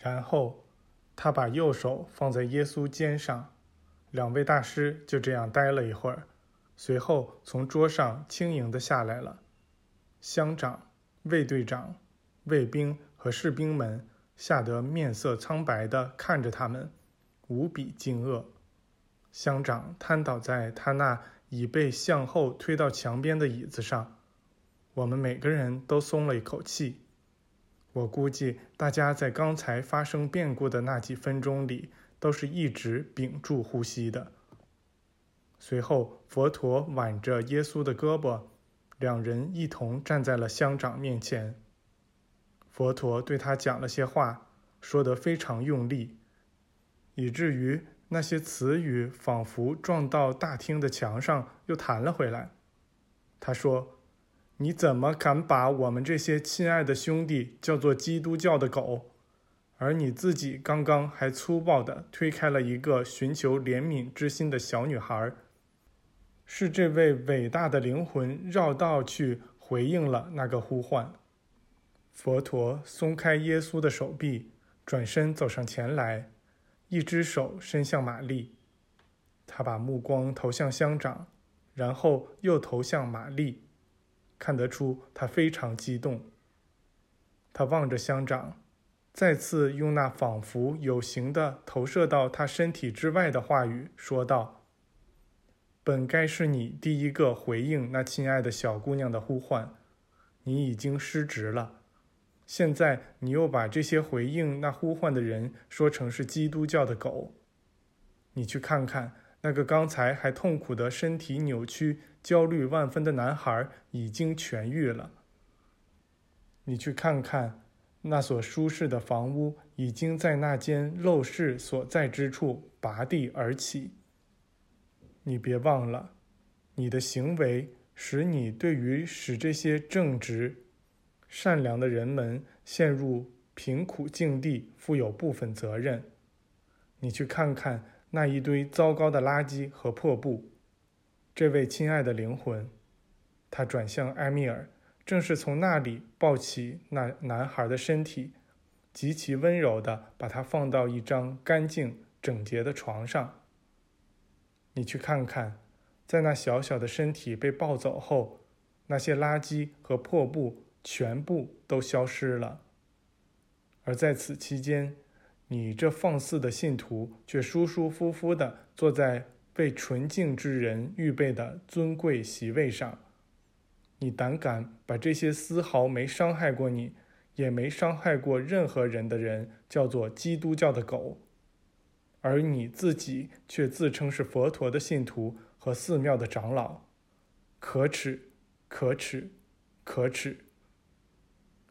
然后他把右手放在耶稣肩上，两位大师就这样待了一会儿，随后从桌上轻盈的下来了。乡长、卫队长、卫兵和士兵们吓得面色苍白地看着他们，无比惊愕。乡长瘫倒在他那已被向后推到墙边的椅子上，我们每个人都松了一口气。我估计大家在刚才发生变故的那几分钟里，都是一直屏住呼吸的。随后，佛陀挽着耶稣的胳膊，两人一同站在了乡长面前。佛陀对他讲了些话，说得非常用力，以至于那些词语仿佛撞到大厅的墙上，又弹了回来。他说。你怎么敢把我们这些亲爱的兄弟叫做基督教的狗？而你自己刚刚还粗暴地推开了一个寻求怜悯之心的小女孩。是这位伟大的灵魂绕道去回应了那个呼唤。佛陀松开耶稣的手臂，转身走上前来，一只手伸向玛丽。他把目光投向乡长，然后又投向玛丽。看得出他非常激动。他望着乡长，再次用那仿佛有形的投射到他身体之外的话语说道：“本该是你第一个回应那亲爱的小姑娘的呼唤，你已经失职了。现在你又把这些回应那呼唤的人说成是基督教的狗。你去看看。”那个刚才还痛苦的身体扭曲、焦虑万分的男孩已经痊愈了。你去看看，那所舒适的房屋已经在那间陋室所在之处拔地而起。你别忘了，你的行为使你对于使这些正直、善良的人们陷入贫苦境地负有部分责任。你去看看。那一堆糟糕的垃圾和破布，这位亲爱的灵魂，他转向埃米尔，正是从那里抱起那男孩的身体，极其温柔地把他放到一张干净整洁的床上。你去看看，在那小小的身体被抱走后，那些垃圾和破布全部都消失了，而在此期间。你这放肆的信徒，却舒舒服服地坐在为纯净之人预备的尊贵席位上。你胆敢把这些丝毫没伤害过你，也没伤害过任何人的人叫做基督教的狗，而你自己却自称是佛陀的信徒和寺庙的长老，可耻，可耻，可耻！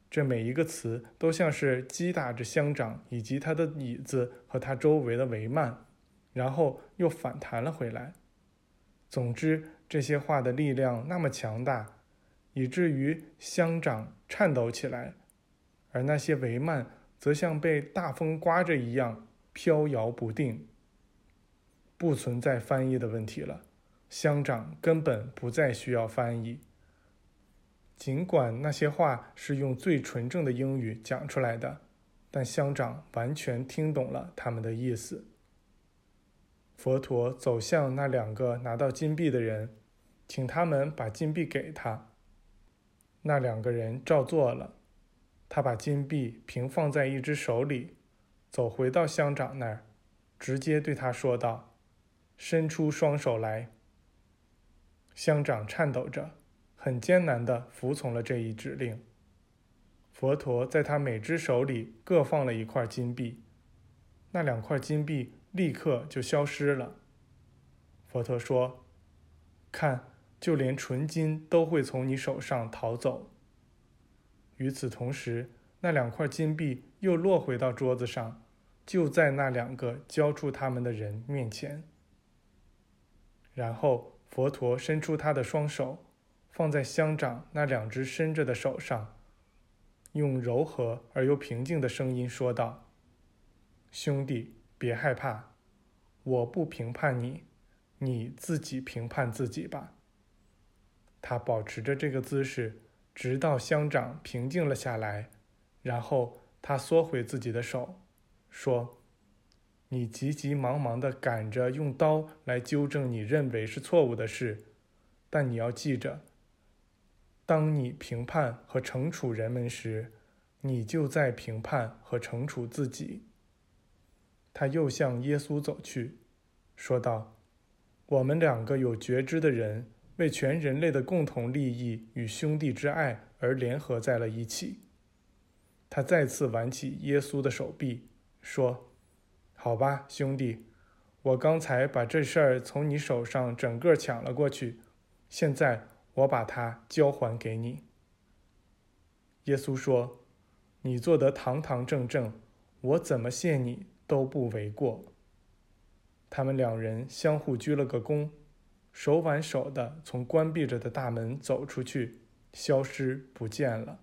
这每一个词都像是击打着乡长以及他的椅子和他周围的帷幔，然后又反弹了回来。总之，这些话的力量那么强大，以至于乡长颤抖起来，而那些帷幔则像被大风刮着一样飘摇不定。不存在翻译的问题了，乡长根本不再需要翻译。尽管那些话是用最纯正的英语讲出来的，但乡长完全听懂了他们的意思。佛陀走向那两个拿到金币的人，请他们把金币给他。那两个人照做了。他把金币平放在一只手里，走回到乡长那儿，直接对他说道：“伸出双手来。”乡长颤抖着。很艰难地服从了这一指令。佛陀在他每只手里各放了一块金币，那两块金币立刻就消失了。佛陀说：“看，就连纯金都会从你手上逃走。”与此同时，那两块金币又落回到桌子上，就在那两个交出他们的人面前。然后，佛陀伸出他的双手。放在乡长那两只伸着的手上，用柔和而又平静的声音说道：“兄弟，别害怕，我不评判你，你自己评判自己吧。”他保持着这个姿势，直到乡长平静了下来，然后他缩回自己的手，说：“你急急忙忙地赶着用刀来纠正你认为是错误的事，但你要记着，当你评判和惩处人们时，你就在评判和惩处自己。”他又向耶稣走去，说道：“我们两个有觉知的人，为全人类的共同利益与兄弟之爱而联合在了一起。”他再次挽起耶稣的手臂，说：“好吧，兄弟，我刚才把这事儿从你手上整个抢了过去，现在我把它交还给你。”耶稣说：“你做得堂堂正正，我怎么谢你？”都不为过。他们两人相互鞠了个躬，手挽手的从关闭着的大门走出去，消失不见了。